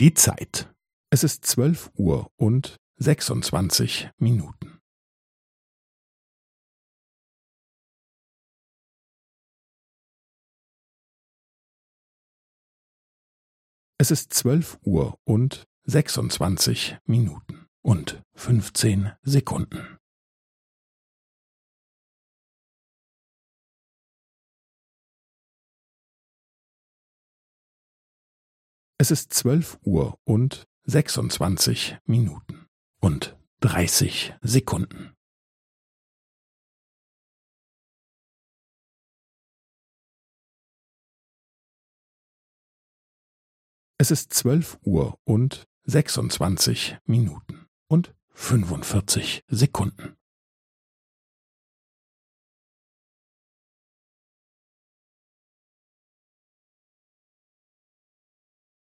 Die Zeit. Es ist zwölf Uhr und sechsundzwanzig Minuten. Es ist zwölf Uhr und sechsundzwanzig Minuten und fünfzehn Sekunden. Es ist zwölf Uhr und sechsundzwanzig Minuten und dreißig Sekunden. Es ist zwölf Uhr und sechsundzwanzig Minuten und fünfundvierzig Sekunden.